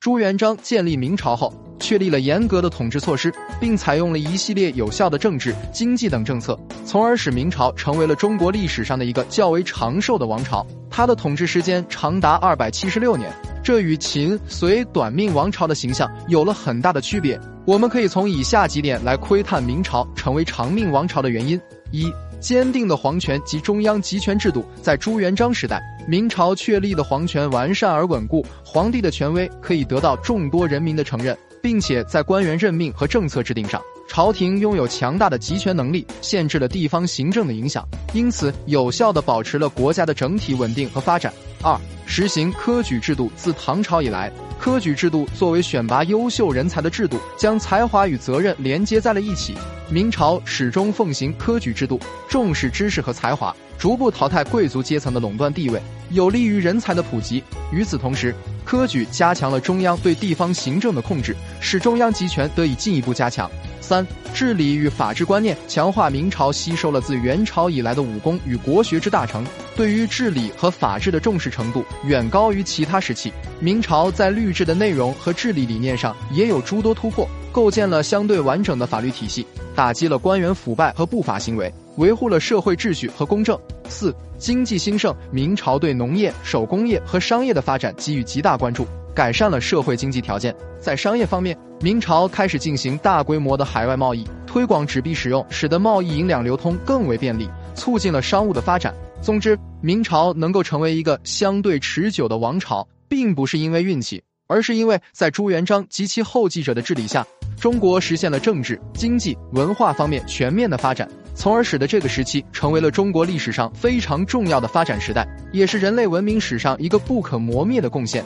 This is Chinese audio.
朱元璋建立明朝后，确立了严格的统治措施，并采用了一系列有效的政治、经济等政策，从而使明朝成为了中国历史上的一个较为长寿的王朝。它的统治时间长达二百七十六年，这与秦、隋短命王朝的形象有了很大的区别。我们可以从以下几点来窥探明朝成为长命王朝的原因：一、坚定的皇权及中央集权制度，在朱元璋时代。明朝确立的皇权完善而稳固，皇帝的权威可以得到众多人民的承认，并且在官员任命和政策制定上，朝廷拥有强大的集权能力，限制了地方行政的影响，因此有效地保持了国家的整体稳定和发展。二、实行科举制度，自唐朝以来，科举制度作为选拔优秀人才的制度，将才华与责任连接在了一起。明朝始终奉行科举制度，重视知识和才华。逐步淘汰贵族阶层的垄断地位，有利于人才的普及。与此同时，科举加强了中央对地方行政的控制，使中央集权得以进一步加强。三、治理与法治观念强化。明朝吸收了自元朝以来的武功与国学之大成，对于治理和法治的重视程度远高于其他时期。明朝在律制的内容和治理理念上也有诸多突破，构建了相对完整的法律体系，打击了官员腐败和不法行为。维护了社会秩序和公正。四、经济兴盛，明朝对农业、手工业和商业的发展给予极大关注，改善了社会经济条件。在商业方面，明朝开始进行大规模的海外贸易，推广纸币使用，使得贸易银两流通更为便利，促进了商务的发展。总之，明朝能够成为一个相对持久的王朝，并不是因为运气，而是因为在朱元璋及其后继者的治理下，中国实现了政治、经济、文化方面全面的发展。从而使得这个时期成为了中国历史上非常重要的发展时代，也是人类文明史上一个不可磨灭的贡献。